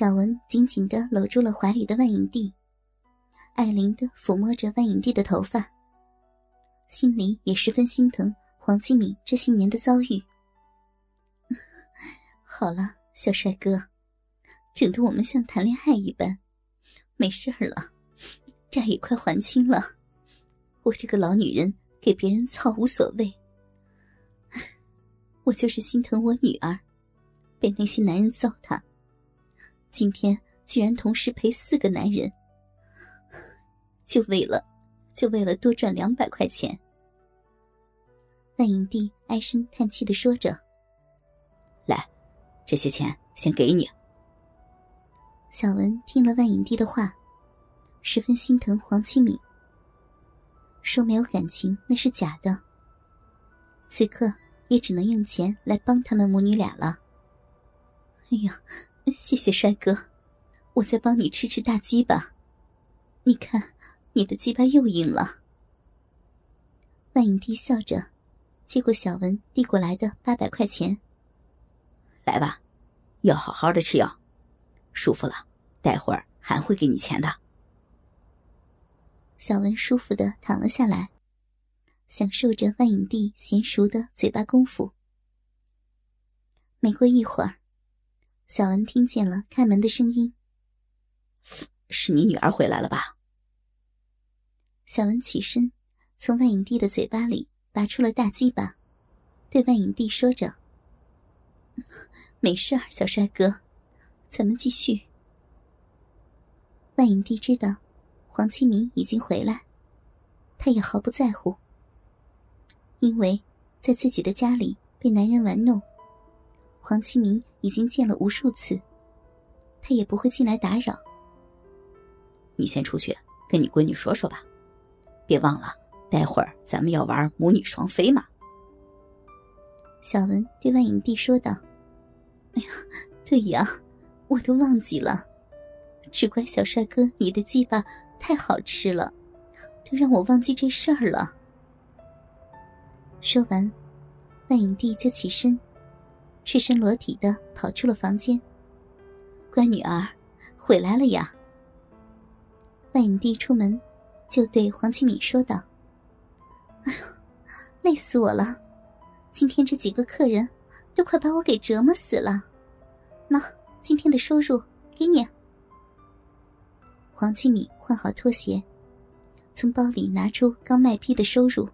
小文紧紧的搂住了怀里的万影帝，爱怜的抚摸着万影帝的头发，心里也十分心疼黄继敏这些年的遭遇。好了，小帅哥，整得我们像谈恋爱一般，没事了，债也快还清了。我这个老女人给别人操无所谓，我就是心疼我女儿，被那些男人糟蹋。今天居然同时陪四个男人，就为了，就为了多赚两百块钱。万影帝唉声叹气的说着：“来，这些钱先给你。”小文听了万影帝的话，十分心疼黄七敏，说没有感情那是假的。此刻也只能用钱来帮他们母女俩了。哎呀！谢谢帅哥，我再帮你吃吃大鸡巴。你看，你的鸡巴又硬了。万影帝笑着，接过小文递过来的八百块钱。来吧，要好好的吃药，舒服了，待会儿还会给你钱的。小文舒服的躺了下来，享受着万影帝娴熟的嘴巴功夫。没过一会儿。小文听见了开门的声音，是你女儿回来了吧？小文起身，从万影帝的嘴巴里拔出了大鸡巴，对万影帝说着：“没事儿，小帅哥，咱们继续。”万影帝知道黄启明已经回来，他也毫不在乎，因为在自己的家里被男人玩弄。黄启明已经见了无数次，他也不会进来打扰。你先出去跟你闺女说说吧，别忘了，待会儿咱们要玩母女双飞嘛。小文对万影帝说道：“哎呀，对呀，我都忘记了，只怪小帅哥你的鸡巴太好吃了，都让我忘记这事儿了。”说完，万影帝就起身。赤身裸体的跑出了房间。乖女儿，回来了呀。万影帝出门，就对黄启敏说道：“哎呀，累死我了！今天这几个客人，都快把我给折磨死了。那今天的收入给你。”黄启敏换好拖鞋，从包里拿出刚卖批的收入，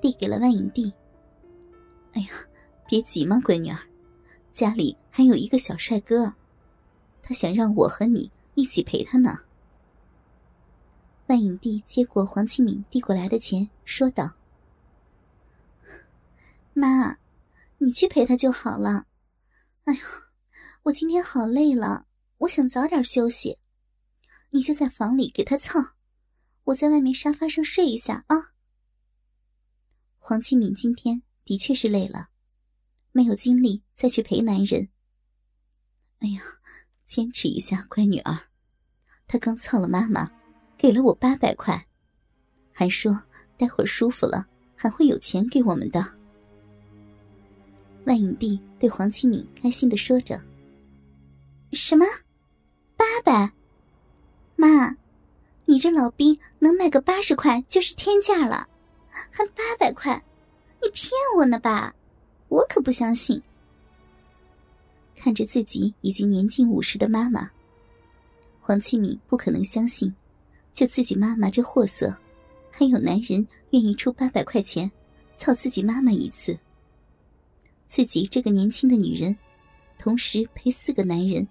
递给了万影帝。哎呀，别急嘛，闺女儿。家里还有一个小帅哥，他想让我和你一起陪他呢。万影帝接过黄启敏递过来的钱，说道：“妈，你去陪他就好了。哎呀，我今天好累了，我想早点休息。你就在房里给他操，我在外面沙发上睡一下啊。”黄启敏今天的确是累了。没有精力再去陪男人。哎呀，坚持一下，乖女儿。他刚操了妈妈，给了我八百块，还说待会儿舒服了还会有钱给我们的。万影帝对黄启敏开心的说着：“什么？八百？妈，你这老逼能卖个八十块就是天价了，还八百块？你骗我呢吧？”我可不相信。看着自己已经年近五十的妈妈，黄启敏不可能相信，就自己妈妈这货色，还有男人愿意出八百块钱，操自己妈妈一次。自己这个年轻的女人，同时陪四个男人，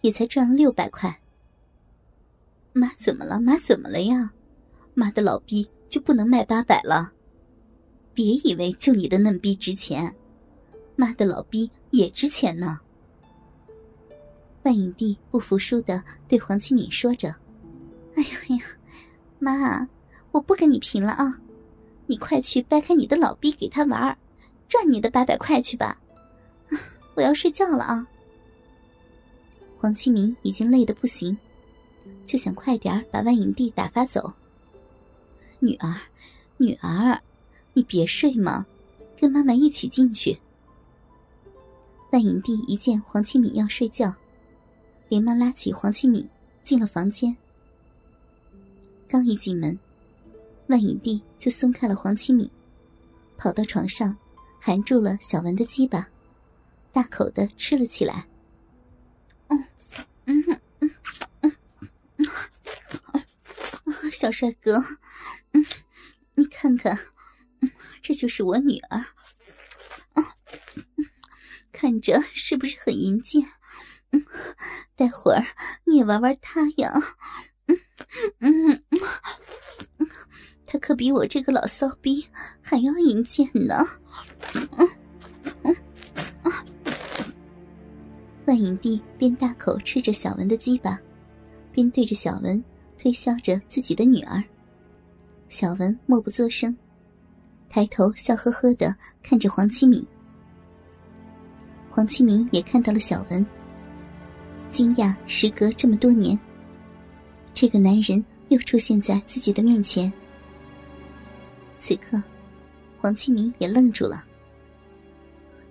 也才赚了六百块。妈怎么了？妈怎么了呀？妈的老逼就不能卖八百了？别以为就你的嫩逼值钱。妈的老逼也值钱呢！万影帝不服输的对黄启敏说着：“哎呀呀，妈，我不跟你贫了啊！你快去掰开你的老逼给他玩儿，赚你的八百块去吧！我要睡觉了啊！”黄启明已经累得不行，就想快点把万影帝打发走。女儿，女儿，你别睡嘛，跟妈妈一起进去。万影帝一见黄七敏要睡觉，连忙拉起黄七敏进了房间。刚一进门，万影帝就松开了黄七敏，跑到床上，含住了小文的鸡巴，大口的吃了起来。嗯嗯嗯嗯嗯，小帅哥，嗯，你看看，这就是我女儿。看着是不是很淫贱？嗯，待会儿你也玩玩他呀。嗯嗯嗯，她可比我这个老骚逼还要淫贱呢。嗯嗯啊！万影帝边大口吃着小文的鸡巴，边对着小文推销着自己的女儿。小文默不作声，抬头笑呵呵的看着黄七敏。黄清明也看到了小文，惊讶。时隔这么多年，这个男人又出现在自己的面前。此刻，黄清明也愣住了。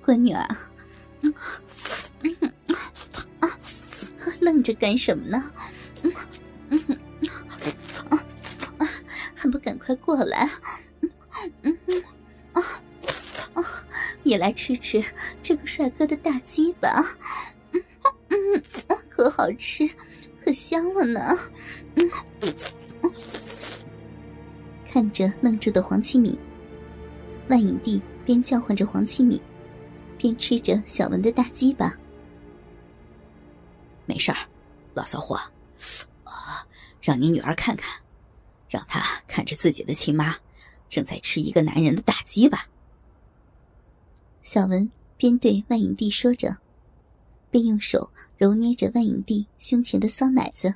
乖女儿啊，愣着干什么呢？还不赶快过来啊啊！也来吃吃这个帅哥的大鸡巴，嗯嗯，可好吃，可香了呢。嗯，看着愣住的黄七米，万影帝边叫唤着黄七米，边吃着小文的大鸡巴。没事儿，老骚货，啊，让你女儿看看，让她看着自己的亲妈正在吃一个男人的大鸡巴。小文边对万影帝说着，边用手揉捏着万影帝胸前的骚奶子。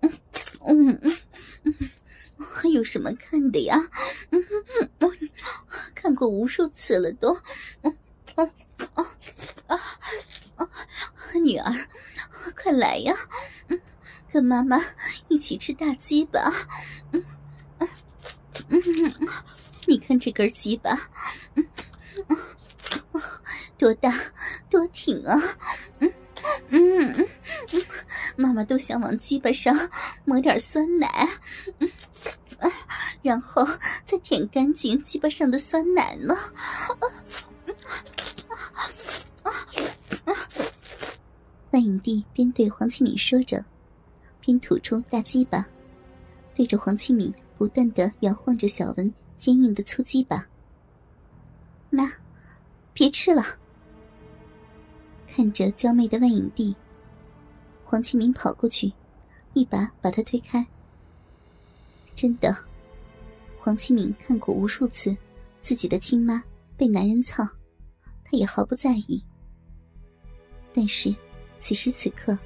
嗯嗯嗯嗯，有什么看的呀？嗯嗯看过无数次了都。嗯嗯啊啊啊！女儿，快来呀！嗯，跟妈妈一起吃大鸡吧。嗯嗯嗯。你看这根鸡巴，多大，多挺啊，嗯嗯嗯，妈妈都想往鸡巴上抹点酸奶，嗯，然后再舔干净鸡巴上的酸奶呢。万影帝边对黄启敏说着，边吐出大鸡巴，对着黄启敏不断的摇晃着小文。坚硬的粗鸡巴，妈，别吃了。看着娇媚的万影帝，黄启明跑过去，一把把他推开。真的，黄启明看过无数次自己的亲妈被男人操，他也毫不在意。但是此时此刻，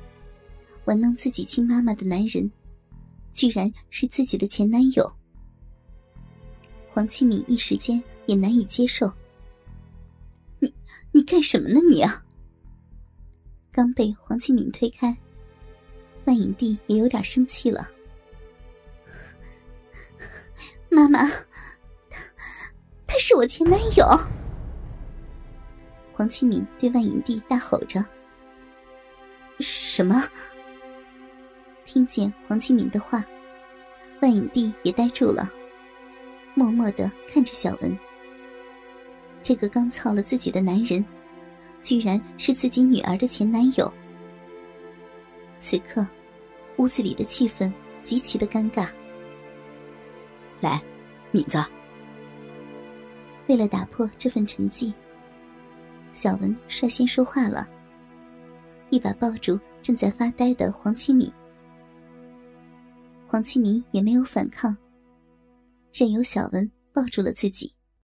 玩弄自己亲妈妈的男人，居然是自己的前男友。黄启明一时间也难以接受。你你干什么呢？你啊！刚被黄启敏推开，万影帝也有点生气了。妈妈，他他是我前男友。黄启敏对万影帝大吼着：“什么？”听见黄启敏的话，万影帝也呆住了。默默的看着小文，这个刚操了自己的男人，居然是自己女儿的前男友。此刻，屋子里的气氛极其的尴尬。来，敏子。为了打破这份沉寂，小文率先说话了，一把抱住正在发呆的黄七米。黄七米也没有反抗。任由小文抱住了自己。